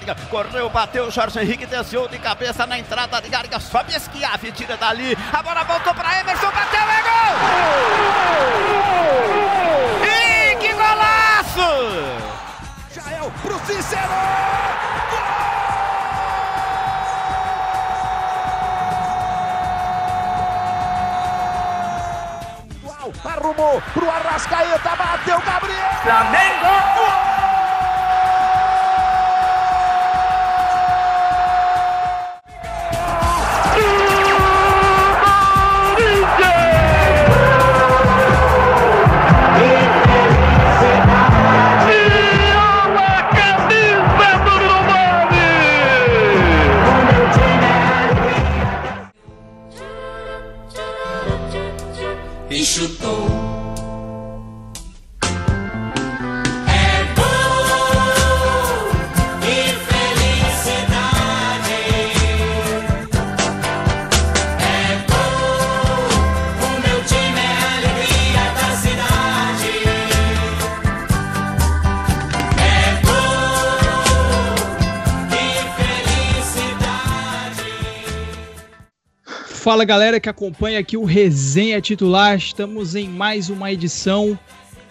área. Correu, bateu, Jorge Henrique desviou de cabeça na entrada de área. Sobe Esquiave, tira dali. A bola voltou para Emerson, bateu, é gol! E que golaço! Jael pro Cícero! arrumou pro Arrascaeta, bateu Gabriel! Flamengo! Fala galera que acompanha aqui o Resenha Titular, estamos em mais uma edição.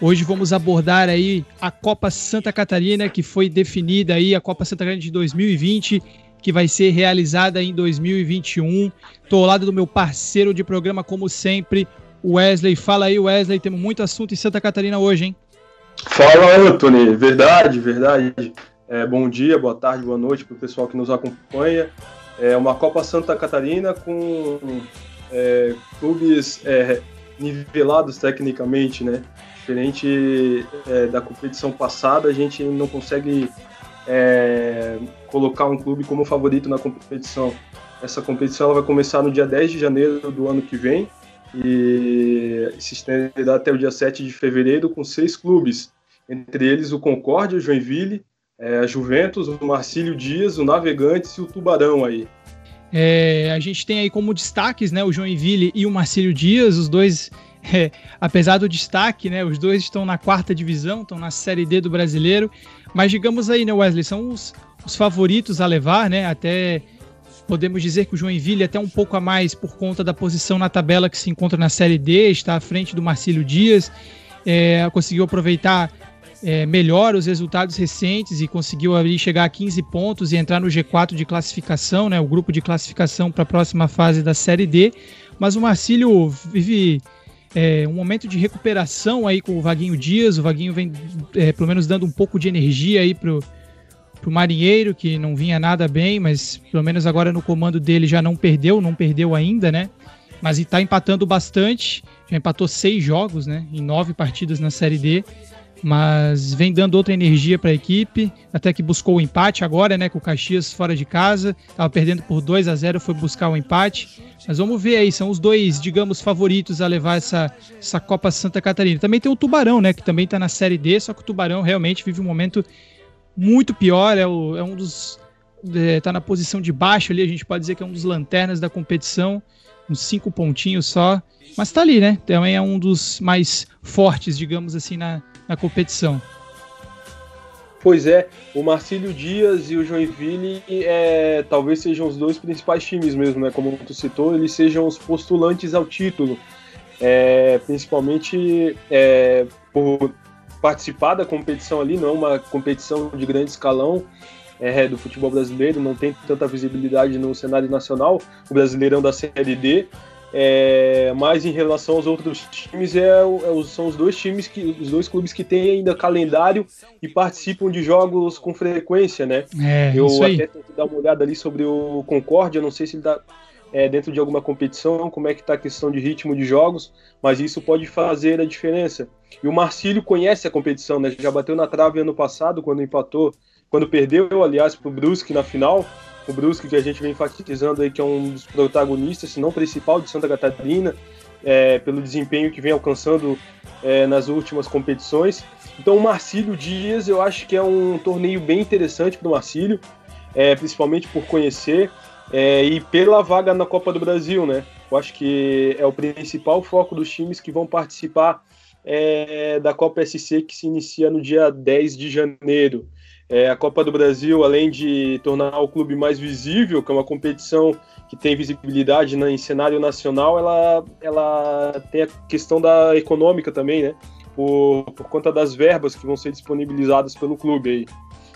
Hoje vamos abordar aí a Copa Santa Catarina, que foi definida aí, a Copa Santa Catarina de 2020, que vai ser realizada em 2021. Estou ao lado do meu parceiro de programa, como sempre, Wesley. Fala aí, Wesley, temos muito assunto em Santa Catarina hoje, hein? Fala, Anthony. Verdade, verdade. É, bom dia, boa tarde, boa noite para o pessoal que nos acompanha. É uma Copa Santa Catarina com é, clubes é, nivelados tecnicamente, né? Diferente é, da competição passada, a gente não consegue é, colocar um clube como favorito na competição. Essa competição vai começar no dia 10 de janeiro do ano que vem e se estenderá até o dia 7 de fevereiro com seis clubes, entre eles o Concórdia, o Joinville, é, a Juventus, o Marcílio Dias, o Navegantes e o Tubarão aí. É, a gente tem aí como destaques né, o Joinville e o Marcílio Dias, os dois, é, apesar do destaque, né, os dois estão na quarta divisão, estão na Série D do Brasileiro, mas digamos aí, né, Wesley, são os, os favoritos a levar, né, até podemos dizer que o Joinville é até um pouco a mais por conta da posição na tabela que se encontra na Série D, está à frente do Marcílio Dias, é, conseguiu aproveitar é, melhor os resultados recentes e conseguiu ali chegar a 15 pontos e entrar no G4 de classificação, né, o grupo de classificação para a próxima fase da Série D. Mas o Marcílio vive é, um momento de recuperação aí com o Vaguinho Dias. O Vaguinho vem, é, pelo menos, dando um pouco de energia aí pro, pro Marinheiro, que não vinha nada bem, mas pelo menos agora no comando dele já não perdeu, não perdeu ainda, né? Mas está empatando bastante, já empatou seis jogos, né? Em nove partidas na Série D mas vem dando outra energia para a equipe, até que buscou o empate agora, né, com o Caxias fora de casa, estava perdendo por 2 a 0, foi buscar o empate. Mas vamos ver aí, são os dois, digamos, favoritos a levar essa, essa Copa Santa Catarina. Também tem o Tubarão, né, que também está na Série D, só que o Tubarão realmente vive um momento muito pior, é, o, é um dos está é, na posição de baixo ali, a gente pode dizer que é um dos lanternas da competição, uns cinco pontinhos só, mas está ali, né? Também é um dos mais fortes, digamos assim, na, na competição. Pois é, o Marcílio Dias e o Joinville é, talvez sejam os dois principais times mesmo, né? Como tu citou, eles sejam os postulantes ao título, é, principalmente é, por participar da competição ali, não é uma competição de grande escalão é, do futebol brasileiro, não tem tanta visibilidade no cenário nacional, o Brasileirão da Série D, é, mas em relação aos outros times, é, é, são os dois times que os dois clubes que têm ainda calendário e participam de jogos com frequência, né? É, Eu até tentei dar uma olhada ali sobre o Concórdia, não sei se ele está é, dentro de alguma competição, como é que está a questão de ritmo de jogos, mas isso pode fazer a diferença. E o Marcílio conhece a competição, né? Já bateu na trave ano passado, quando empatou, quando perdeu, aliás, para o Brusque na final o Brusque, que a gente vem enfatizando aí, que é um dos protagonistas, se não principal, de Santa Catarina, é, pelo desempenho que vem alcançando é, nas últimas competições. Então, o Marcílio Dias, eu acho que é um torneio bem interessante para o Marcílio, é, principalmente por conhecer é, e pela vaga na Copa do Brasil, né? Eu acho que é o principal foco dos times que vão participar é, da Copa SC, que se inicia no dia 10 de janeiro. É, a Copa do Brasil, além de tornar o clube mais visível, que é uma competição que tem visibilidade né, em cenário nacional, ela, ela tem a questão da econômica também, né? Por, por conta das verbas que vão ser disponibilizadas pelo clube aí.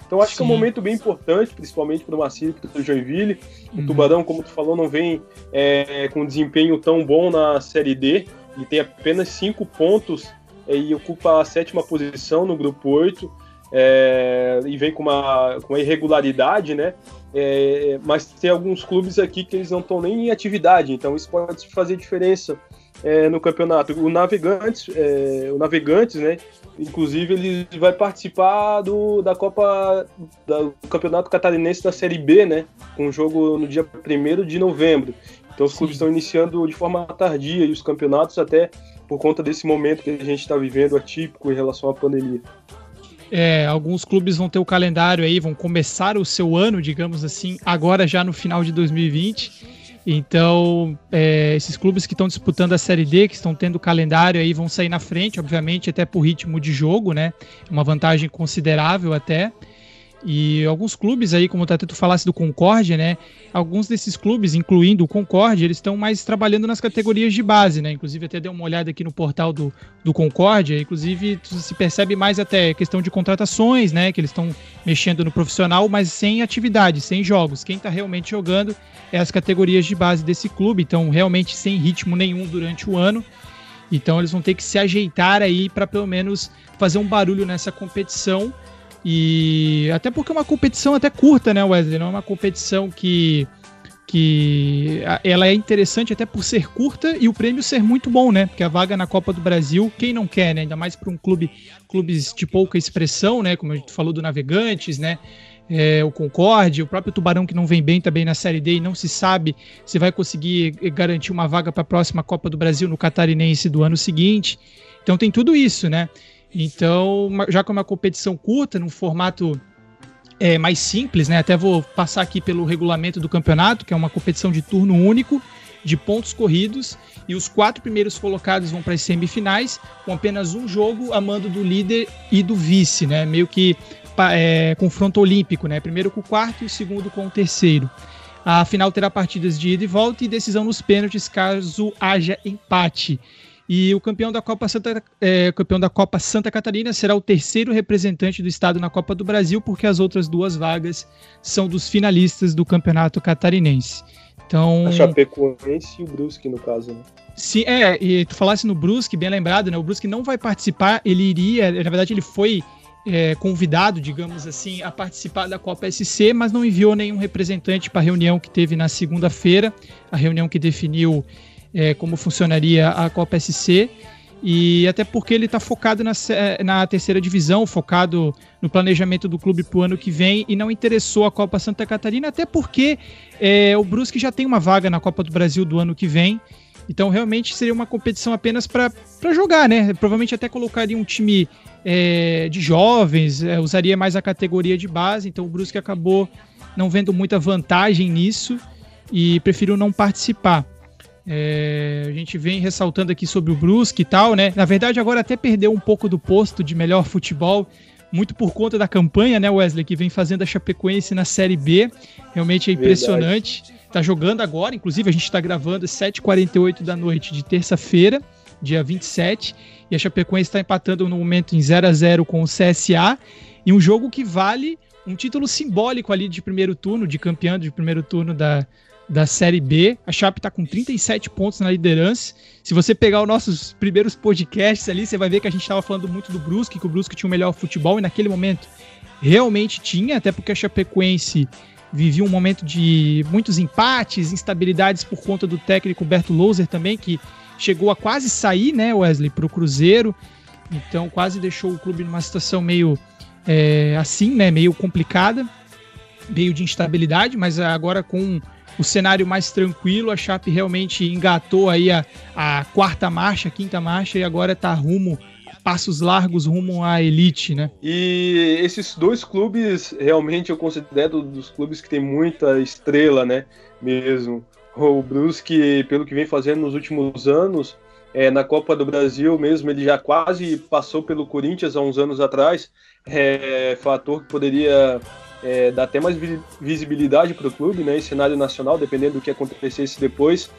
Então acho Sim. que é um momento bem importante, principalmente para o Marcílio e para o Joinville. O uhum. Tubarão, como tu falou, não vem é, com um desempenho tão bom na Série D. Ele tem apenas cinco pontos é, e ocupa a sétima posição no grupo 8 é, e vem com uma, com uma irregularidade, né? É, mas tem alguns clubes aqui que eles não estão nem em atividade, então isso pode fazer diferença é, no campeonato. O Navegantes, é, o Navegantes, né? Inclusive ele vai participar do, da Copa do Campeonato Catarinense da Série B, né? Com um jogo no dia 1 de novembro. Então os Sim. clubes estão iniciando de forma tardia e os campeonatos até por conta desse momento que a gente está vivendo atípico em relação à pandemia. É, alguns clubes vão ter o calendário aí, vão começar o seu ano, digamos assim, agora já no final de 2020. Então, é, esses clubes que estão disputando a Série D, que estão tendo calendário aí, vão sair na frente, obviamente, até por ritmo de jogo, né? Uma vantagem considerável até. E alguns clubes aí, como até tu falasse do Concórdia, né? Alguns desses clubes, incluindo o Concórdia, eles estão mais trabalhando nas categorias de base, né? Inclusive até dei uma olhada aqui no portal do, do Concórdia, inclusive se percebe mais até questão de contratações, né? Que eles estão mexendo no profissional, mas sem atividade, sem jogos. Quem está realmente jogando é as categorias de base desse clube, então realmente sem ritmo nenhum durante o ano. Então eles vão ter que se ajeitar aí para pelo menos fazer um barulho nessa competição e até porque é uma competição até curta, né, Wesley? Não é uma competição que que ela é interessante até por ser curta e o prêmio ser muito bom, né? Porque a vaga na Copa do Brasil, quem não quer, né? Ainda mais para um clube, clubes de pouca expressão, né? Como a gente falou do Navegantes, né? É, o Concorde, o próprio Tubarão que não vem bem também na Série D e não se sabe se vai conseguir garantir uma vaga para a próxima Copa do Brasil no Catarinense do ano seguinte. Então tem tudo isso, né? Então, já que é uma competição curta, num formato é, mais simples, né? Até vou passar aqui pelo regulamento do campeonato, que é uma competição de turno único, de pontos corridos, e os quatro primeiros colocados vão para as semifinais, com apenas um jogo a mando do líder e do vice, né? Meio que é, confronto olímpico, né? Primeiro com o quarto e o segundo com o terceiro. A final terá partidas de ida e volta e decisão nos pênaltis caso haja empate. E o campeão da Copa Santa, é, campeão da Copa Santa Catarina será o terceiro representante do estado na Copa do Brasil, porque as outras duas vagas são dos finalistas do Campeonato Catarinense. Então, a Chapecoense e o Brusque, no caso, né? Sim, é, e tu falasse no Brusque, bem lembrado, né? O Brusque não vai participar, ele iria, na verdade, ele foi é, convidado, digamos assim, a participar da Copa SC, mas não enviou nenhum representante para a reunião que teve na segunda-feira, a reunião que definiu é, como funcionaria a Copa SC. E até porque ele está focado na, na terceira divisão, focado no planejamento do clube para o ano que vem e não interessou a Copa Santa Catarina, até porque é, o Brusque já tem uma vaga na Copa do Brasil do ano que vem. Então realmente seria uma competição apenas para jogar, né? Provavelmente até colocaria um time é, de jovens, é, usaria mais a categoria de base. Então o Brusque acabou não vendo muita vantagem nisso e preferiu não participar. É, a gente vem ressaltando aqui sobre o Brusque e tal, né? Na verdade, agora até perdeu um pouco do posto de melhor futebol, muito por conta da campanha, né, Wesley, que vem fazendo a Chapecoense na Série B. Realmente é impressionante. Verdade. Tá jogando agora, inclusive a gente está gravando às 7h48 da noite de terça-feira, dia 27, e a Chapecoense está empatando no momento em 0 a 0 com o CSA, e um jogo que vale um título simbólico ali de primeiro turno, de campeão de primeiro turno da, da Série B. A Chape está com 37 pontos na liderança. Se você pegar os nossos primeiros podcasts ali, você vai ver que a gente estava falando muito do Brusque, que o Brusque tinha o melhor futebol, e naquele momento realmente tinha, até porque a Chapecoense vivia um momento de muitos empates, instabilidades por conta do técnico Berto Louser também, que chegou a quase sair, né, Wesley, para o Cruzeiro. Então quase deixou o clube numa situação meio é, assim, né, meio complicada, meio de instabilidade, mas agora com o cenário mais tranquilo, a Chape realmente engatou aí a, a quarta marcha, a quinta marcha e agora está rumo passos largos rumo à elite, né? E esses dois clubes realmente eu considero dos clubes que tem muita estrela, né? Mesmo. O Brusque, pelo que vem fazendo nos últimos anos, é, na Copa do Brasil mesmo, ele já quase passou pelo Corinthians há uns anos atrás, é, fator que poderia é, dar até mais visibilidade para o clube, né, em cenário nacional, dependendo do que acontecesse depois.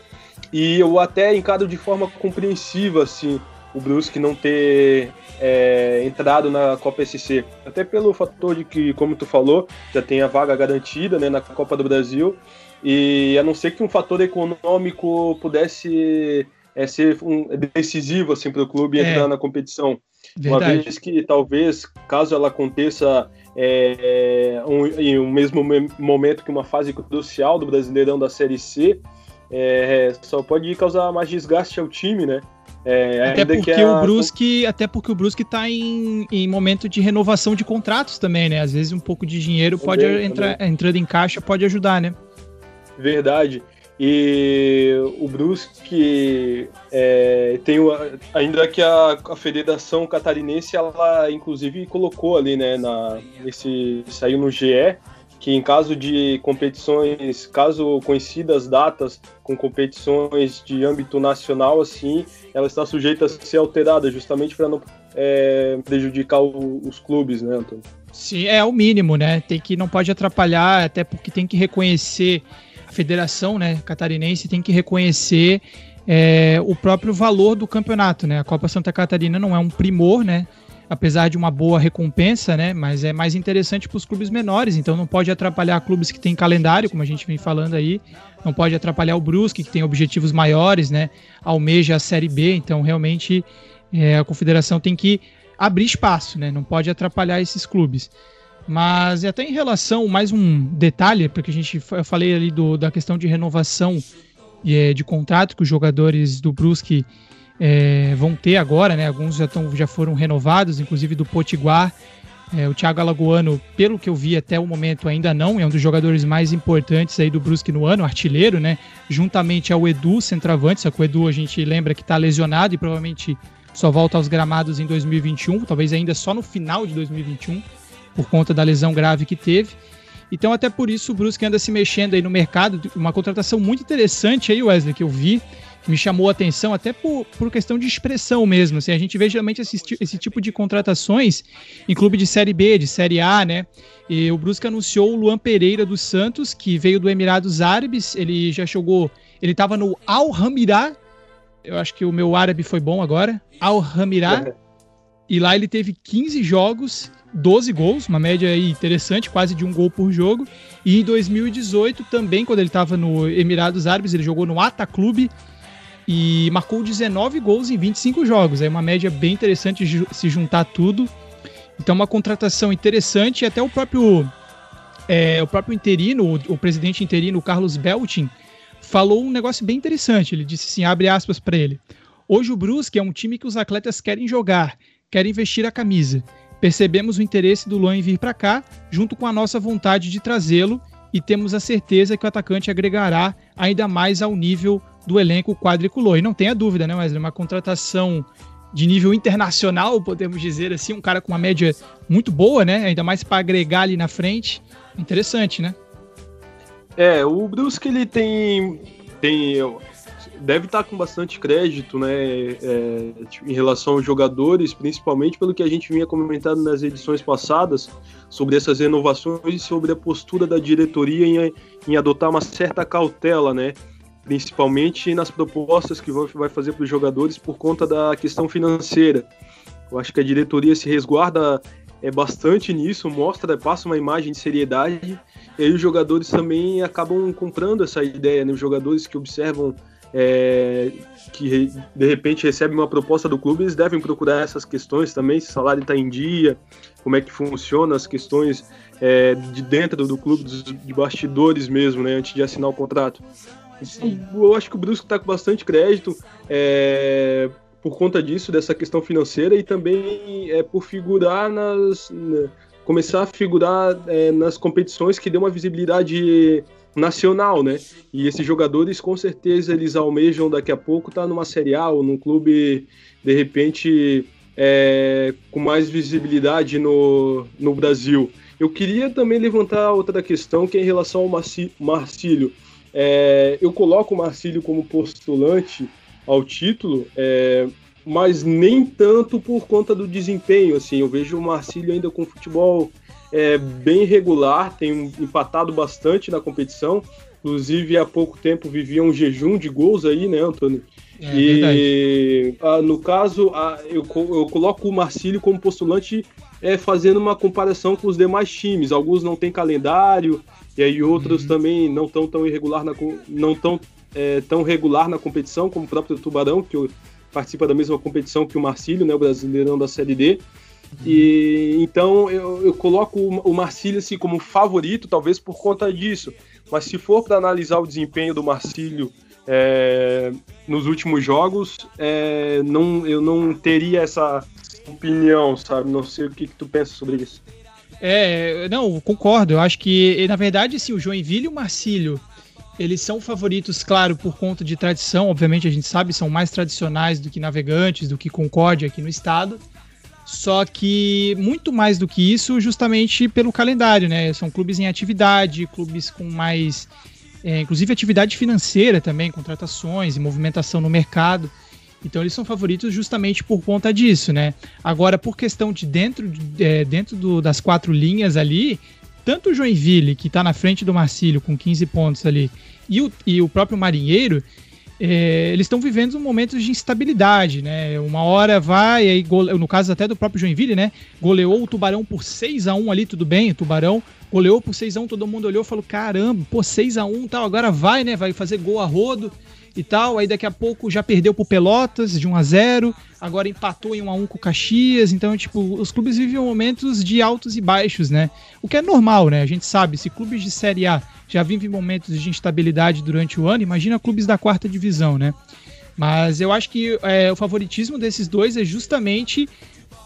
E eu até encaro de forma compreensiva, assim, o Brusque não ter é, entrado na Copa SC. Até pelo fator de que, como tu falou, já tem a vaga garantida né, na Copa do Brasil. E a não ser que um fator econômico pudesse é, ser um, decisivo assim, para o clube é. entrar na competição. Verdade. Uma vez que talvez, caso ela aconteça é, um, em um mesmo momento que uma fase crucial do Brasileirão da Série C, é, só pode causar mais desgaste ao time, né? É, até, porque a... o Brusque, até porque o Brusque está em, em momento de renovação de contratos também, né? Às vezes um pouco de dinheiro pode também, entrar também. entrando em caixa pode ajudar, né? Verdade. E o Brusque é, tem ainda que a, a, Federação Catarinense ela inclusive colocou ali, né, na esse saiu no GE que em caso de competições, caso coincidas datas com competições de âmbito nacional, assim, ela está sujeita a ser alterada, justamente para não é, prejudicar o, os clubes, né, Antônio? Sim, é o mínimo, né? Tem que não pode atrapalhar, até porque tem que reconhecer federação né, catarinense tem que reconhecer é, o próprio valor do campeonato. Né? A Copa Santa Catarina não é um primor, né? apesar de uma boa recompensa, né? mas é mais interessante para os clubes menores, então não pode atrapalhar clubes que têm calendário, como a gente vem falando aí, não pode atrapalhar o Brusque, que tem objetivos maiores, né? almeja a Série B, então realmente é, a confederação tem que abrir espaço, né? não pode atrapalhar esses clubes. Mas até em relação, mais um detalhe, porque a gente eu falei ali do, da questão de renovação de, de contrato que os jogadores do Brusque é, vão ter agora, né? Alguns já, tão, já foram renovados, inclusive do Potiguar. É, o Thiago Alagoano, pelo que eu vi até o momento, ainda não, é um dos jogadores mais importantes aí do Brusque no ano, artilheiro, né? Juntamente ao Edu, centroavante, só que o Edu a gente lembra que está lesionado e provavelmente só volta aos gramados em 2021, talvez ainda só no final de 2021 por conta da lesão grave que teve. Então, até por isso, o Brusque anda se mexendo aí no mercado. Uma contratação muito interessante aí, Wesley, que eu vi, que me chamou a atenção, até por, por questão de expressão mesmo. Assim, a gente vê geralmente esse, esse tipo de contratações em clube de Série B, de Série A, né? E o Brusque anunciou o Luan Pereira dos Santos, que veio do Emirados Árabes. Ele já jogou. Ele estava no Al Hamirá. Eu acho que o meu árabe foi bom agora. Al Hamirá. E lá ele teve 15 jogos 12 gols, uma média aí interessante, quase de um gol por jogo. E em 2018 também, quando ele estava no Emirados Árabes, ele jogou no Ata Clube e marcou 19 gols em 25 jogos. É uma média bem interessante se juntar tudo. Então, uma contratação interessante. E até o próprio, é, o próprio interino, o, o presidente interino, o Carlos Beltin, falou um negócio bem interessante. Ele disse assim: abre aspas para ele. Hoje o Brusque é um time que os atletas querem jogar, querem vestir a camisa. Percebemos o interesse do Luan em vir para cá, junto com a nossa vontade de trazê-lo, e temos a certeza que o atacante agregará ainda mais ao nível do elenco quadriculou. E não tenha dúvida, né, Wesley? Uma contratação de nível internacional, podemos dizer assim, um cara com uma média muito boa, né? Ainda mais para agregar ali na frente. Interessante, né? É, o Brusque ele tem tem deve estar com bastante crédito, né, é, em relação aos jogadores, principalmente pelo que a gente vinha comentando nas edições passadas sobre essas renovações e sobre a postura da diretoria em, em adotar uma certa cautela, né, principalmente nas propostas que vai fazer para os jogadores por conta da questão financeira. Eu acho que a diretoria se resguarda é bastante nisso, mostra, passa uma imagem de seriedade, e aí os jogadores também acabam comprando essa ideia, né? Os jogadores que observam é, que de repente recebem uma proposta do clube, eles devem procurar essas questões também, se o salário está em dia, como é que funciona as questões é, de dentro do clube, de bastidores mesmo, né, antes de assinar o contrato. Eu acho que o Brusque está com bastante crédito é, por conta disso, dessa questão financeira e também é, por figurar nas. Na, começar a figurar é, nas competições que dê uma visibilidade nacional, né? E esses jogadores, com certeza, eles almejam daqui a pouco estar tá numa Série A ou num clube, de repente, é, com mais visibilidade no, no Brasil. Eu queria também levantar outra questão, que é em relação ao Marcílio. É, eu coloco o Marcílio como postulante ao título, é, mas nem tanto por conta do desempenho. Assim, eu vejo o Marcílio ainda com futebol é, bem regular, tem empatado bastante na competição. Inclusive, há pouco tempo vivia um jejum de gols aí, né, Antônio? É, e a, no caso, a, eu, eu coloco o Marcílio como postulante é, fazendo uma comparação com os demais times. Alguns não têm calendário, e aí outros uhum. também não estão tão irregular na, não tão, é, tão regular na competição, como o próprio Tubarão, que participa da mesma competição que o Marcílio, né, o brasileirão da Série D. E então eu, eu coloco o Marcílio assim, como favorito, talvez por conta disso. Mas se for para analisar o desempenho do Marcílio é, nos últimos jogos, é, não, eu não teria essa opinião, sabe? Não sei o que, que tu pensa sobre isso. É, não, concordo. Eu acho que, na verdade, sim, o Joinville e o Marcílio, eles são favoritos, claro, por conta de tradição. Obviamente, a gente sabe, são mais tradicionais do que Navegantes, do que Concórdia aqui no estado. Só que muito mais do que isso, justamente pelo calendário, né? São clubes em atividade, clubes com mais, é, inclusive atividade financeira também, contratações e movimentação no mercado. Então eles são favoritos justamente por conta disso, né? Agora, por questão de dentro, é, dentro do, das quatro linhas ali, tanto o Joinville, que está na frente do Marcílio com 15 pontos ali, e o, e o próprio Marinheiro, é, eles estão vivendo momentos de instabilidade, né? Uma hora vai, aí gole... no caso até do próprio Joinville, né? Goleou o Tubarão por 6 a 1 ali, tudo bem, o Tubarão goleou por 6 a 1 todo mundo olhou e falou: caramba, pô, 6 a 1 tal, agora vai, né? Vai fazer gol a rodo e tal. Aí daqui a pouco já perdeu pro Pelotas de 1 a 0 agora empatou em 1 a 1 com o Caxias. Então, tipo, os clubes vivem momentos de altos e baixos, né? O que é normal, né? A gente sabe, se clubes de Série A já vivem momentos de instabilidade durante o ano, imagina clubes da quarta divisão, né? Mas eu acho que é, o favoritismo desses dois é justamente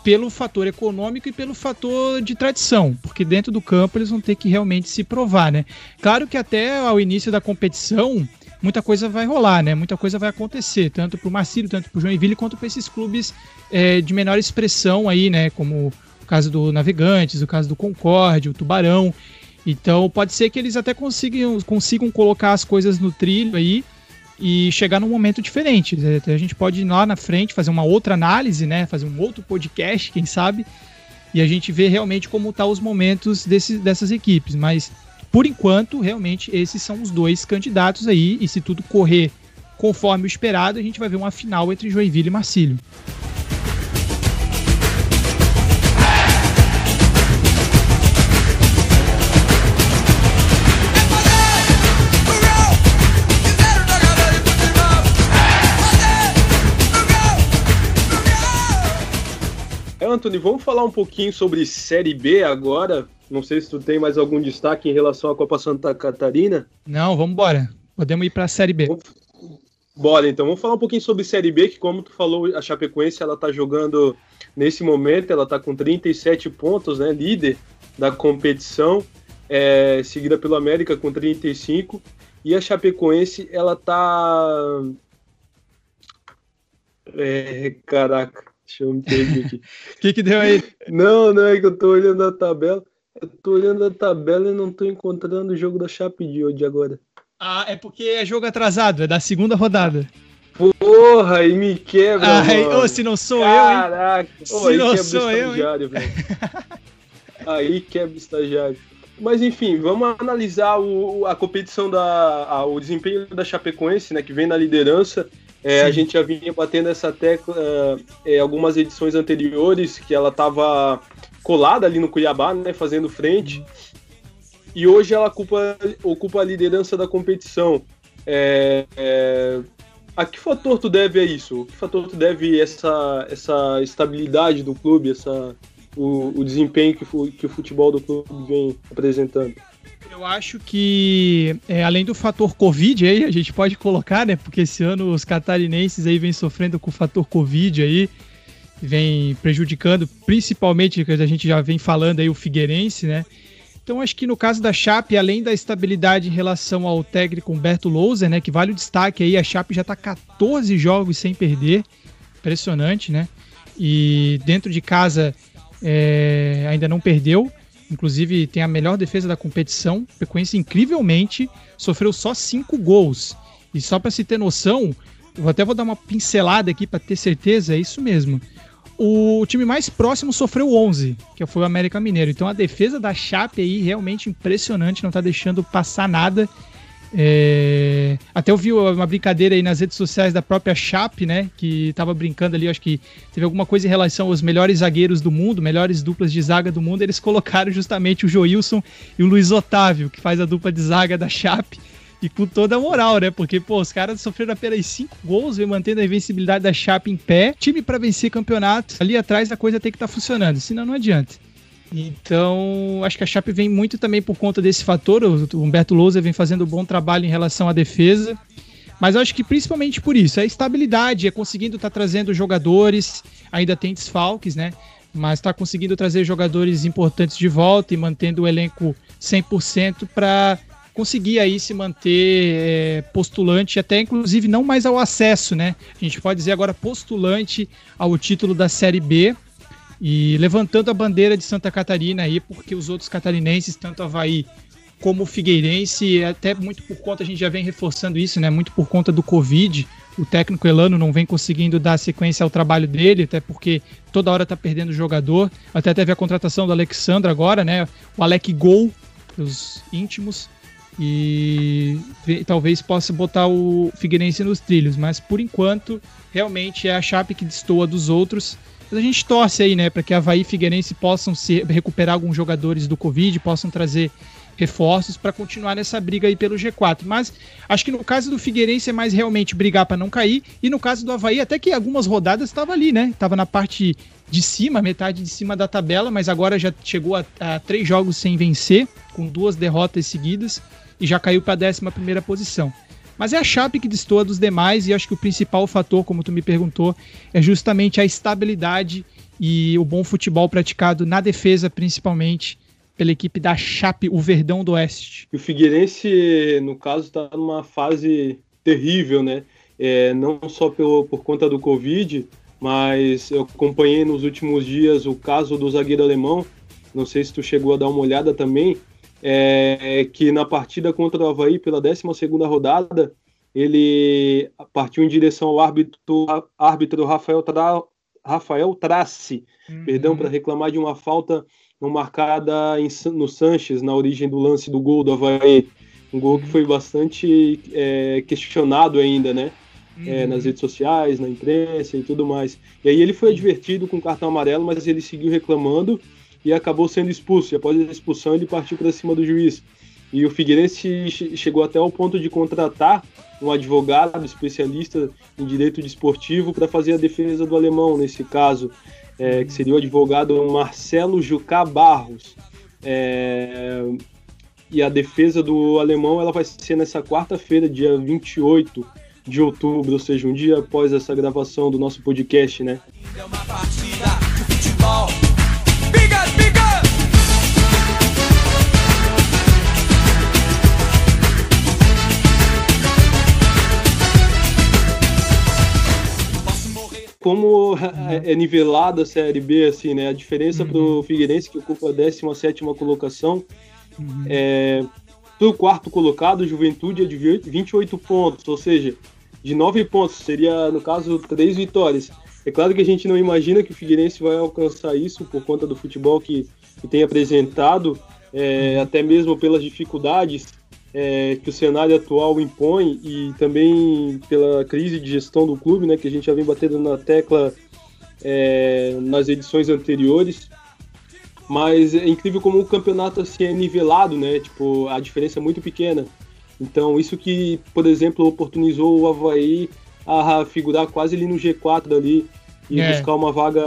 pelo fator econômico e pelo fator de tradição, porque dentro do campo eles vão ter que realmente se provar, né? Claro que até ao início da competição muita coisa vai rolar, né? Muita coisa vai acontecer, tanto para o Marcílio, tanto para o Joinville, quanto para esses clubes é, de menor expressão aí, né? Como o caso do Navegantes, o caso do Concorde, o Tubarão. Então pode ser que eles até consigam, consigam colocar as coisas no trilho aí e chegar num momento diferente. A gente pode ir lá na frente, fazer uma outra análise, né? Fazer um outro podcast, quem sabe, e a gente ver realmente como tá os momentos desse, dessas equipes. Mas por enquanto, realmente, esses são os dois candidatos aí, e se tudo correr conforme o esperado, a gente vai ver uma final entre Joinville e Marcílio. Anthony, vamos falar um pouquinho sobre Série B agora. Não sei se tu tem mais algum destaque em relação à Copa Santa Catarina. Não, vamos embora. Podemos ir para a Série B. Bora, então vamos falar um pouquinho sobre Série B, que como tu falou, a Chapecoense ela tá jogando nesse momento, ela tá com 37 pontos, né, líder da competição, é, seguida pelo América com 35, e a Chapecoense ela tá é, caraca, deixa eu me perder aqui. O que que deu aí? Não, não, é que eu tô olhando a tabela. Eu tô olhando a tabela e não tô encontrando o jogo da Chape de hoje agora. Ah, é porque é jogo atrasado, é da segunda rodada. Porra, aí me quebra, ah, mano. Ô, se não sou Caraca. eu, hein? Caraca, se não sou eu, hein? aí quebra o estagiário. Mas enfim, vamos analisar o, a competição da a, o desempenho da Chapecoense, né, que vem na liderança. É, a gente já vinha batendo essa tecla é, algumas edições anteriores que ela estava colada ali no Cuiabá, né, fazendo frente. E hoje ela ocupa, ocupa a liderança da competição. É, é, a que fator tu deve a isso? Que fator tu deve essa, essa estabilidade do clube, essa, o, o desempenho que, que o futebol do clube vem apresentando? Eu acho que, é, além do fator Covid aí, a gente pode colocar, né? Porque esse ano os catarinenses aí vêm sofrendo com o fator Covid aí vem prejudicando, principalmente, que a gente já vem falando aí, o Figueirense, né? Então acho que no caso da Chape, além da estabilidade em relação ao técnico Humberto Louser, né, que vale o destaque aí, a Chape já está 14 jogos sem perder, impressionante, né? E dentro de casa é, ainda não perdeu, inclusive tem a melhor defesa da competição, frequência incrivelmente, sofreu só 5 gols. E só para se ter noção, eu até vou dar uma pincelada aqui para ter certeza, é isso mesmo. O time mais próximo sofreu 11, que foi o América Mineiro. Então a defesa da Chape aí realmente impressionante, não tá deixando passar nada. É... Até eu vi uma brincadeira aí nas redes sociais da própria Chape, né? Que tava brincando ali, acho que teve alguma coisa em relação aos melhores zagueiros do mundo, melhores duplas de zaga do mundo. Eles colocaram justamente o Joilson e o Luiz Otávio, que faz a dupla de zaga da Chape. E com toda a moral, né? Porque, pô, os caras sofreram apenas cinco gols, vem mantendo a invencibilidade da Chape em pé. Time para vencer campeonato, ali atrás a coisa tem que estar tá funcionando, senão não adianta. Então, acho que a Chape vem muito também por conta desse fator. O Humberto Lousa vem fazendo um bom trabalho em relação à defesa. Mas acho que principalmente por isso, é a estabilidade, é conseguindo estar tá trazendo jogadores, ainda tem desfalques, né? Mas está conseguindo trazer jogadores importantes de volta e mantendo o elenco 100% para conseguir aí se manter é, postulante, até inclusive não mais ao acesso, né? A gente pode dizer agora postulante ao título da Série B e levantando a bandeira de Santa Catarina aí, porque os outros catarinenses, tanto Havaí como o Figueirense, até muito por conta, a gente já vem reforçando isso, né? Muito por conta do Covid, o técnico Elano não vem conseguindo dar sequência ao trabalho dele, até porque toda hora tá perdendo jogador. Até teve a contratação do Alexandre agora, né? O Alec Gol, os íntimos. E talvez possa botar o Figueirense nos trilhos, mas por enquanto, realmente é a Chape que destoa dos outros mas a gente torce aí, né, para que Havaí e Figueirense possam se recuperar alguns jogadores do Covid, possam trazer reforços para continuar nessa briga aí pelo G4. Mas acho que no caso do Figueirense é mais realmente brigar para não cair, e no caso do Havaí, até que algumas rodadas estava ali, né? Estava na parte de cima, metade de cima da tabela, mas agora já chegou a, a três jogos sem vencer, com duas derrotas seguidas, e já caiu para a 11 primeira posição. Mas é a Chape que destoa dos demais e acho que o principal fator, como tu me perguntou, é justamente a estabilidade e o bom futebol praticado na defesa, principalmente pela equipe da Chape, o Verdão do Oeste. O Figueirense, no caso, está numa fase terrível, né? É, não só pelo, por conta do Covid, mas eu acompanhei nos últimos dias o caso do zagueiro alemão. Não sei se tu chegou a dar uma olhada também é, que na partida contra o Havaí, pela 12 rodada, ele partiu em direção ao árbitro, árbitro Rafael, Tra, Rafael Trace, uhum. perdão, para reclamar de uma falta não marcada em, no Sanches, na origem do lance do gol do Havaí. Um gol que foi bastante é, questionado ainda, né? É, uhum. nas redes sociais, na imprensa e tudo mais. E aí ele foi advertido com cartão amarelo, mas ele seguiu reclamando e acabou sendo expulso. E após a expulsão, ele partiu para cima do juiz. E o Figueirense chegou até ao ponto de contratar um advogado especialista em direito desportivo para fazer a defesa do alemão, nesse caso, é, que seria o advogado Marcelo Jucá Barros. É, e a defesa do alemão ela vai ser nessa quarta-feira, dia 28 de outubro, ou seja, um dia após essa gravação do nosso podcast, né? É uma partida de futebol. Como é, é nivelada a Série B, assim, né? A diferença uhum. pro Figueirense, que ocupa a 17 colocação, uhum. é, pro quarto colocado, Juventude é de 28 pontos, ou seja, de 9 pontos, seria, no caso, 3 vitórias. É claro que a gente não imagina que o Figueirense vai alcançar isso por conta do futebol que, que tem apresentado, é, uhum. até mesmo pelas dificuldades é, que o cenário atual impõe e também pela crise de gestão do clube, né, que a gente já vem batendo na tecla é, nas edições anteriores. Mas é incrível como o campeonato assim, é nivelado, né? Tipo, a diferença é muito pequena. Então, isso que, por exemplo, oportunizou o Havaí a figurar quase ali no G4 ali e é. buscar uma vaga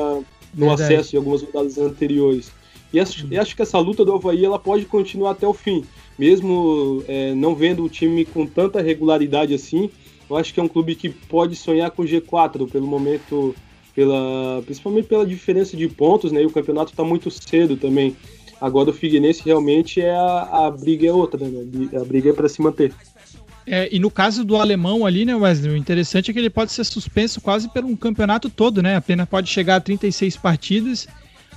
no Verdade. acesso em algumas rodadas anteriores. E acho, uhum. acho que essa luta do Havaí ela pode continuar até o fim mesmo é, não vendo o time com tanta regularidade assim, eu acho que é um clube que pode sonhar com G4 pelo momento, pela, principalmente pela diferença de pontos, né? E o campeonato está muito cedo também. Agora o Figueirense realmente é a, a briga é outra, né? A briga é para se manter. É, e no caso do alemão ali, né, Wesley, o interessante é que ele pode ser suspenso quase pelo um campeonato todo, né? A pena pode chegar a 36 partidas.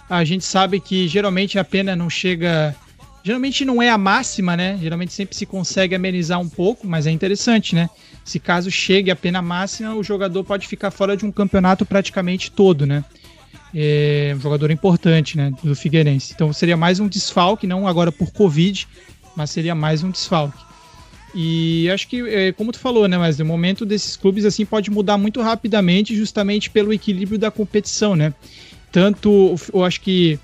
A gente sabe que geralmente a pena não chega Geralmente não é a máxima, né? Geralmente sempre se consegue amenizar um pouco, mas é interessante, né? Se caso chegue a pena máxima, o jogador pode ficar fora de um campeonato praticamente todo, né? É um jogador importante, né? Do Figueirense. Então seria mais um desfalque, não agora por Covid, mas seria mais um desfalque. E acho que, é, como tu falou, né, mas o momento desses clubes assim pode mudar muito rapidamente, justamente pelo equilíbrio da competição, né? Tanto, eu acho que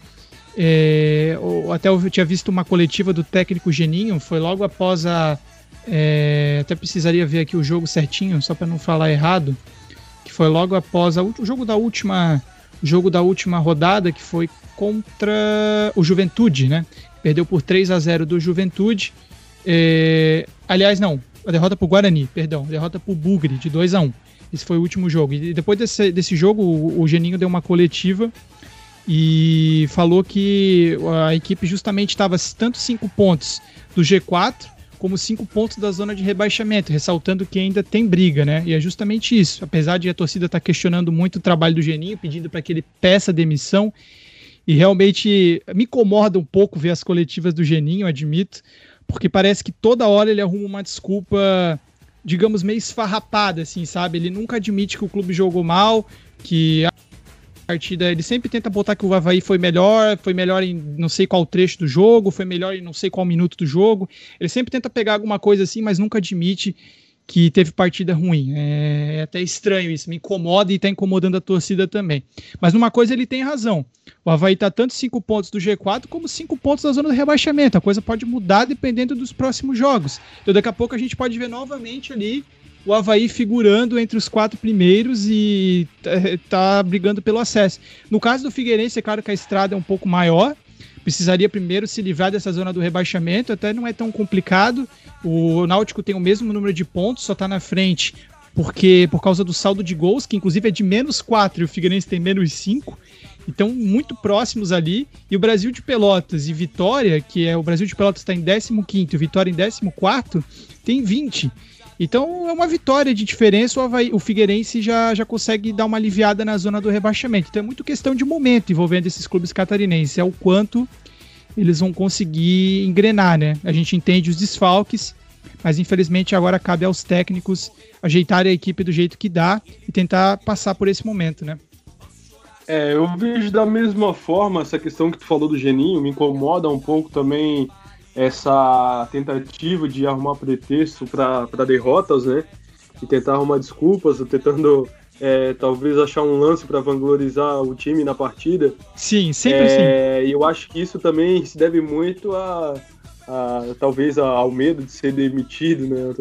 é, até eu tinha visto uma coletiva do técnico Geninho, foi logo após a. É, até precisaria ver aqui o jogo certinho, só para não falar errado. Que foi logo após a, o jogo da última. jogo da última rodada, que foi contra o Juventude, né? Perdeu por 3 a 0 do Juventude. É, aliás, não, a derrota para o Guarani, perdão, derrota para o Bugre, de 2 a 1 Esse foi o último jogo. E depois desse, desse jogo, o, o Geninho deu uma coletiva e falou que a equipe justamente estava tanto cinco pontos do G4 como cinco pontos da zona de rebaixamento, ressaltando que ainda tem briga, né? E é justamente isso. Apesar de a torcida estar tá questionando muito o trabalho do Geninho, pedindo para que ele peça demissão, e realmente me incomoda um pouco ver as coletivas do Geninho, admito, porque parece que toda hora ele arruma uma desculpa, digamos, meio esfarrapada, assim, sabe? Ele nunca admite que o clube jogou mal, que partida, ele sempre tenta botar que o Havaí foi melhor, foi melhor em não sei qual trecho do jogo, foi melhor em não sei qual minuto do jogo. Ele sempre tenta pegar alguma coisa assim, mas nunca admite que teve partida ruim. É, é até estranho isso, me incomoda e está incomodando a torcida também. Mas numa coisa ele tem razão. O Havaí está tanto 5 pontos do G4 como 5 pontos da zona do rebaixamento. A coisa pode mudar dependendo dos próximos jogos. Então daqui a pouco a gente pode ver novamente ali o Havaí figurando entre os quatro primeiros e é, tá brigando pelo acesso. No caso do Figueirense, é claro que a estrada é um pouco maior, precisaria primeiro se livrar dessa zona do rebaixamento, até não é tão complicado. O Náutico tem o mesmo número de pontos, só está na frente porque por causa do saldo de gols, que inclusive é de menos 4 e o Figueirense tem menos 5. Então, muito próximos ali. E o Brasil de Pelotas e Vitória, que é o Brasil de Pelotas está em 15 e Vitória em 14, tem 20. Então é uma vitória de diferença, o, Havaí, o Figueirense já, já consegue dar uma aliviada na zona do rebaixamento. Então é muito questão de momento envolvendo esses clubes catarinenses, é o quanto eles vão conseguir engrenar, né? A gente entende os desfalques, mas infelizmente agora cabe aos técnicos ajeitarem a equipe do jeito que dá e tentar passar por esse momento, né? É, eu vejo da mesma forma essa questão que tu falou do Geninho, me incomoda um pouco também essa tentativa de arrumar pretexto para derrotas, né? E tentar arrumar desculpas, tentando é, talvez achar um lance para vanglorizar o time na partida. Sim, sempre é, assim. E eu acho que isso também se deve muito a, a talvez ao medo de ser demitido, né?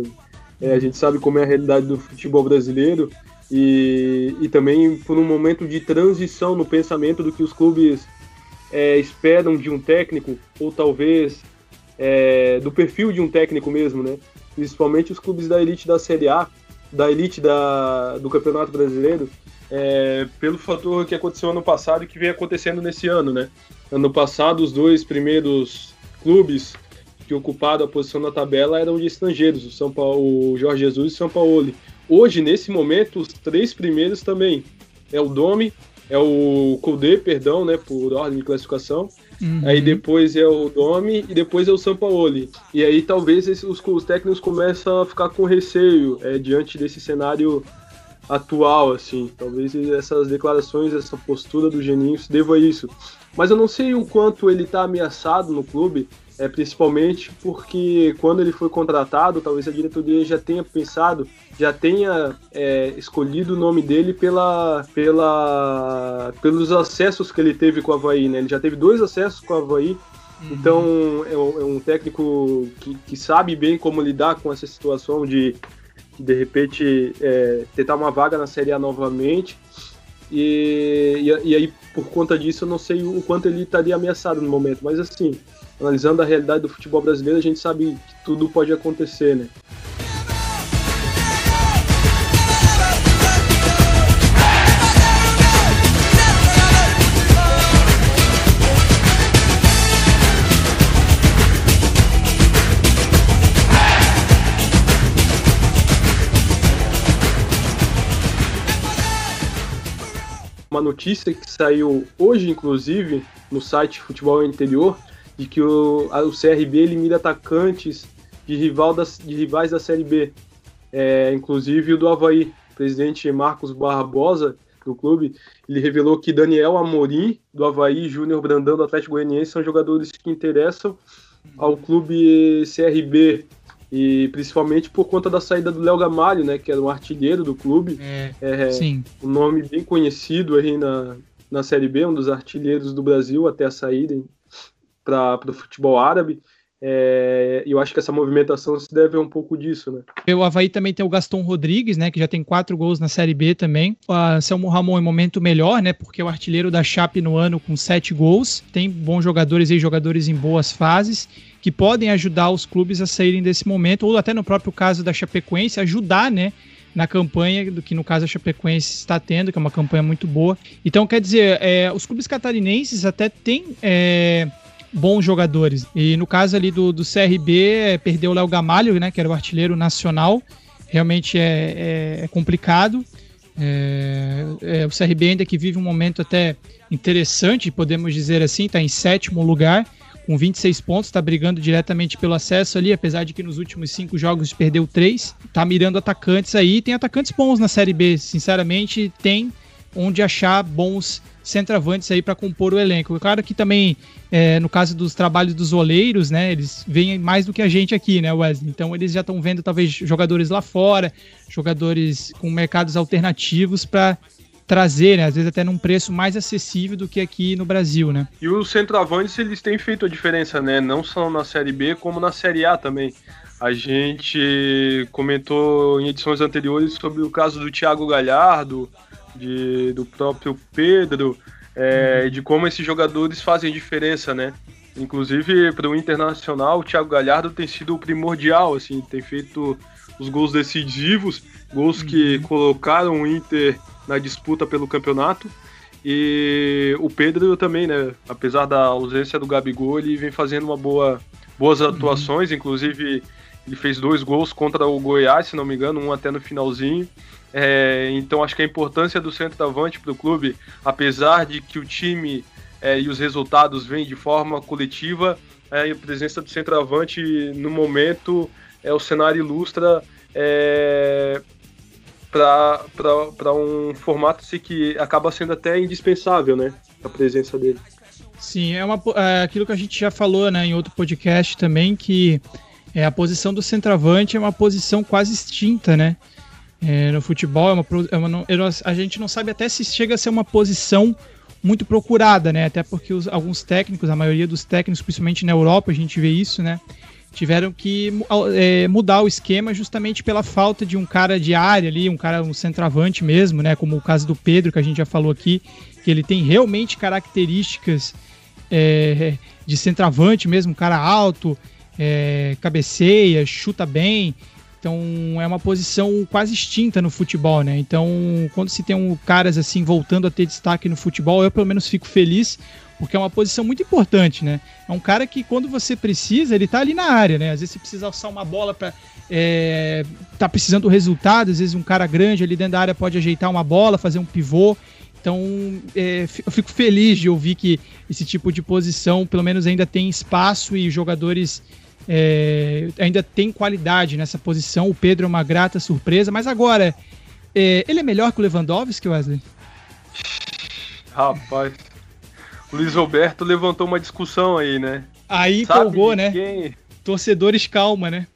É, a gente sabe como é a realidade do futebol brasileiro e, e também por um momento de transição no pensamento do que os clubes é, esperam de um técnico ou talvez é, do perfil de um técnico mesmo, né? Principalmente os clubes da elite da Série A, da elite da, do Campeonato Brasileiro, é, pelo fator que aconteceu ano passado e que vem acontecendo nesse ano, né? Ano passado, os dois primeiros clubes que ocuparam a posição na tabela eram de estrangeiros, o, São Paulo, o Jorge Jesus e o São Paulo. Hoje, nesse momento, os três primeiros também. É o Domi, é o Kudê, perdão, né, por ordem de classificação, Uhum. Aí depois é o Domi e depois é o Sampaoli. E aí talvez esses, os, os técnicos começam a ficar com receio é, diante desse cenário atual, assim. Talvez essas declarações, essa postura do Geninho se deva a isso. Mas eu não sei o quanto ele está ameaçado no clube é, principalmente porque quando ele foi contratado, talvez a diretoria já tenha pensado, já tenha é, escolhido o nome dele pela, pela, pelos acessos que ele teve com o Havaí, né? Ele já teve dois acessos com o Havaí, uhum. então é um, é um técnico que, que, sabe bem como lidar com essa situação de, de, repente, é, tentar uma vaga na Série A novamente. E, e, e, aí, por conta disso, eu não sei o quanto ele estaria ameaçado no momento, mas assim, analisando a realidade do futebol brasileiro, a gente sabe que tudo pode acontecer, né? Uma notícia que saiu hoje, inclusive, no site Futebol Interior, de que o, a, o CRB elimina atacantes de, rival das, de rivais da Série B, é, inclusive o do Havaí. O presidente Marcos Barbosa, do clube, ele revelou que Daniel Amorim, do Havaí, Júnior Brandão, do Atlético Goianiense, são jogadores que interessam ao clube CRB e principalmente por conta da saída do Léo Gamalho, né, que era um artilheiro do clube, é, é sim. um nome bem conhecido aí na, na Série B, um dos artilheiros do Brasil até a saída para o futebol árabe. É, eu acho que essa movimentação se deve a um pouco disso, né? O Havaí também tem o Gaston Rodrigues, né? Que já tem quatro gols na Série B também. O Anselmo Ramon em momento melhor, né? Porque é o artilheiro da Chape no ano com sete gols. Tem bons jogadores aí, jogadores em boas fases que podem ajudar os clubes a saírem desse momento, ou até no próprio caso da Chapecoense, ajudar, né? na campanha do que no caso a Chapecoense está tendo, que é uma campanha muito boa. Então, quer dizer, é, os clubes catarinenses até têm é, bons jogadores. E no caso ali do, do CRB, é, perdeu o Léo Gamalho, né, que era o artilheiro nacional. Realmente é, é, é complicado. É, é, o CRB ainda que vive um momento até interessante, podemos dizer assim, está em sétimo lugar, com 26 pontos, está brigando diretamente pelo acesso ali, apesar de que nos últimos cinco jogos perdeu três. Está mirando atacantes aí, tem atacantes bons na Série B, sinceramente, tem onde achar bons centroavantes aí para compor o elenco. Claro que também, é, no caso dos trabalhos dos oleiros, né, eles veem mais do que a gente aqui, né, Wesley? Então eles já estão vendo talvez jogadores lá fora, jogadores com mercados alternativos para trazer, né, às vezes até num preço mais acessível do que aqui no Brasil, né? E os centroavantes eles têm feito a diferença, né? Não só na Série B como na Série A também. A gente comentou em edições anteriores sobre o caso do Thiago Galhardo, de, do próprio Pedro, é, uhum. de como esses jogadores fazem diferença, né? Inclusive, para o Internacional, o Thiago Galhardo tem sido primordial, assim, tem feito os gols decisivos, gols uhum. que colocaram o Inter na disputa pelo campeonato. E o Pedro também, né? Apesar da ausência do Gabigol, ele vem fazendo uma boa, boas uhum. atuações, uhum. inclusive ele fez dois gols contra o Goiás, se não me engano, um até no finalzinho. É, então acho que a importância do centroavante para o clube, apesar de que o time é, e os resultados vêm de forma coletiva, é, a presença do centroavante no momento é o cenário ilustra é, para um formato que acaba sendo até indispensável, né? A presença dele. Sim, é, uma, é aquilo que a gente já falou né, em outro podcast também, que é, a posição do centroavante é uma posição quase extinta, né? É, no futebol é uma, é uma, a gente não sabe até se chega a ser uma posição muito procurada, né? Até porque os, alguns técnicos, a maioria dos técnicos, principalmente na Europa, a gente vê isso, né? Tiveram que é, mudar o esquema justamente pela falta de um cara de área ali, um cara, um centroavante mesmo, né? Como o caso do Pedro, que a gente já falou aqui, que ele tem realmente características é, de centroavante mesmo, um cara alto, é, cabeceia, chuta bem. Então é uma posição quase extinta no futebol, né? Então, quando se tem um caras assim voltando a ter destaque no futebol, eu pelo menos fico feliz, porque é uma posição muito importante, né? É um cara que quando você precisa, ele tá ali na área, né? Às vezes você precisa alçar uma bola para é, tá precisando do resultado, às vezes um cara grande ali dentro da área pode ajeitar uma bola, fazer um pivô. Então, é, eu fico feliz de ouvir que esse tipo de posição, pelo menos, ainda tem espaço e jogadores é, ainda tem qualidade nessa posição. O Pedro é uma grata surpresa, mas agora, é, ele é melhor que o Lewandowski, Wesley? Rapaz, o Luiz Roberto levantou uma discussão aí, né? Aí Sabe empolgou, né? Quem? Torcedores calma, né?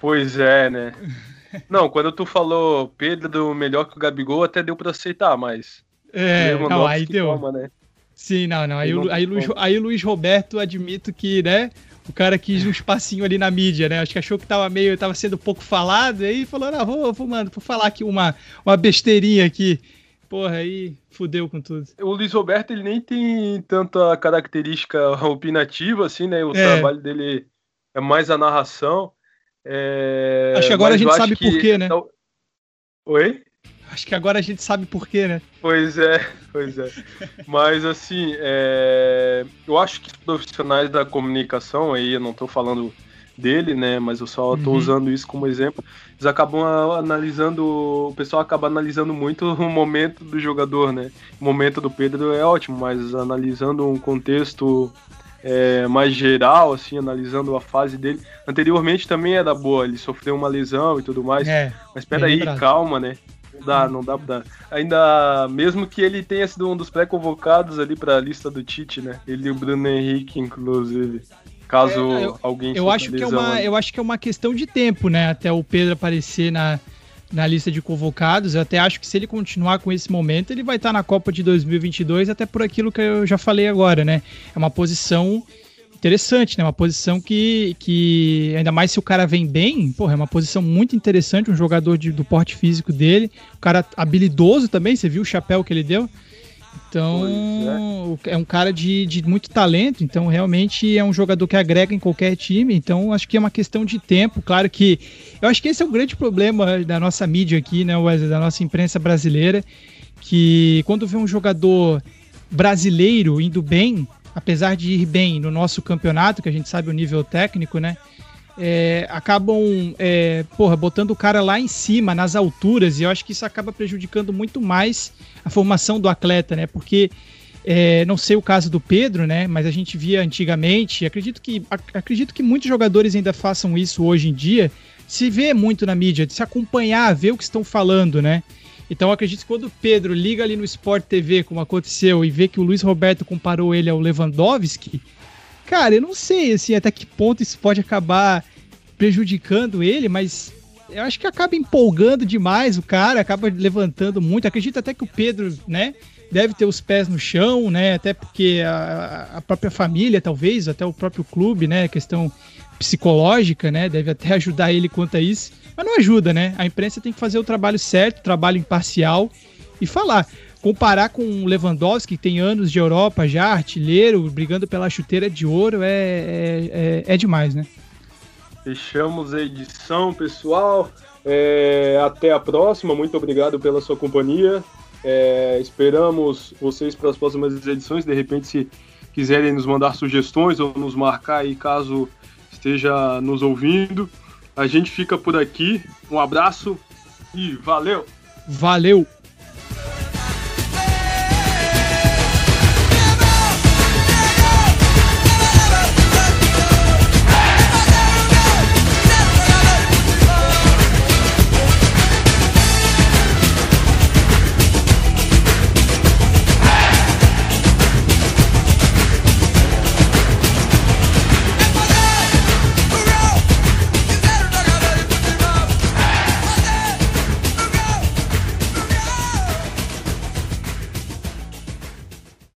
Pois é, né? Não, quando tu falou Pedro melhor que o Gabigol, até deu pra aceitar, mas. É, não, aí deu. Calma, né? Sim, não, não. Aí, aí, aí, Luiz, aí o Luiz Roberto, admito que, né? O cara quis um espacinho ali na mídia, né? Acho que achou que tava meio, tava sendo pouco falado, aí falou, ah, vou, vou, mano, vou falar aqui uma, uma besteirinha aqui. Porra, aí fudeu com tudo. O Luiz Roberto, ele nem tem tanta característica opinativa, assim, né? O é. trabalho dele é mais a narração. É... Acho que agora Mas a gente sabe por quê, né? Oi? Acho que agora a gente sabe por quê, né? Pois é, pois é. Mas assim, é... eu acho que os profissionais da comunicação, aí eu não estou falando dele, né? Mas eu só estou uhum. usando isso como exemplo. Eles acabam analisando, o pessoal acaba analisando muito o momento do jogador, né? O momento do Pedro é ótimo, mas analisando um contexto é, mais geral, assim, analisando a fase dele. Anteriormente também era boa, ele sofreu uma lesão e tudo mais. É, mas peraí, calma, né? Não dá, não dá pra. Ainda, mesmo que ele tenha sido um dos pré-convocados ali pra lista do Tite, né? Ele e o Bruno Henrique, inclusive. Caso é, eu, alguém eu acho que é uma Eu acho que é uma questão de tempo, né? Até o Pedro aparecer na, na lista de convocados. Eu até acho que se ele continuar com esse momento, ele vai estar na Copa de 2022, até por aquilo que eu já falei agora, né? É uma posição interessante, né? Uma posição que, que ainda mais se o cara vem bem, porra, é uma posição muito interessante, um jogador de, do porte físico dele, um cara habilidoso também, você viu o chapéu que ele deu? Então, é. é. um cara de, de muito talento, então realmente é um jogador que agrega em qualquer time, então acho que é uma questão de tempo, claro que eu acho que esse é o grande problema da nossa mídia aqui, né, Wesley, da nossa imprensa brasileira, que quando vê um jogador brasileiro indo bem, apesar de ir bem no nosso campeonato, que a gente sabe o nível técnico, né, é, acabam, é, porra, botando o cara lá em cima, nas alturas, e eu acho que isso acaba prejudicando muito mais a formação do atleta, né? Porque é, não sei o caso do Pedro, né? Mas a gente via antigamente, acredito que, acredito que muitos jogadores ainda façam isso hoje em dia, se vê muito na mídia, de se acompanhar, ver o que estão falando, né? Então acredito que quando o Pedro liga ali no Sport TV, como aconteceu, e vê que o Luiz Roberto comparou ele ao Lewandowski, Cara, eu não sei assim, até que ponto isso pode acabar prejudicando ele, mas eu acho que acaba empolgando demais o cara, acaba levantando muito. Acredito até que o Pedro, né, deve ter os pés no chão, né, até porque a, a própria família, talvez, até o próprio clube, né, questão psicológica, né, deve até ajudar ele quanto a isso. Mas não ajuda, né? A imprensa tem que fazer o trabalho certo, trabalho imparcial e falar comparar com o Lewandowski, que tem anos de Europa já, artilheiro, brigando pela chuteira de ouro, é, é, é, é demais, né? Fechamos a edição, pessoal. É, até a próxima. Muito obrigado pela sua companhia. É, esperamos vocês para as próximas edições. De repente, se quiserem nos mandar sugestões ou nos marcar aí caso esteja nos ouvindo. A gente fica por aqui. Um abraço e valeu! Valeu!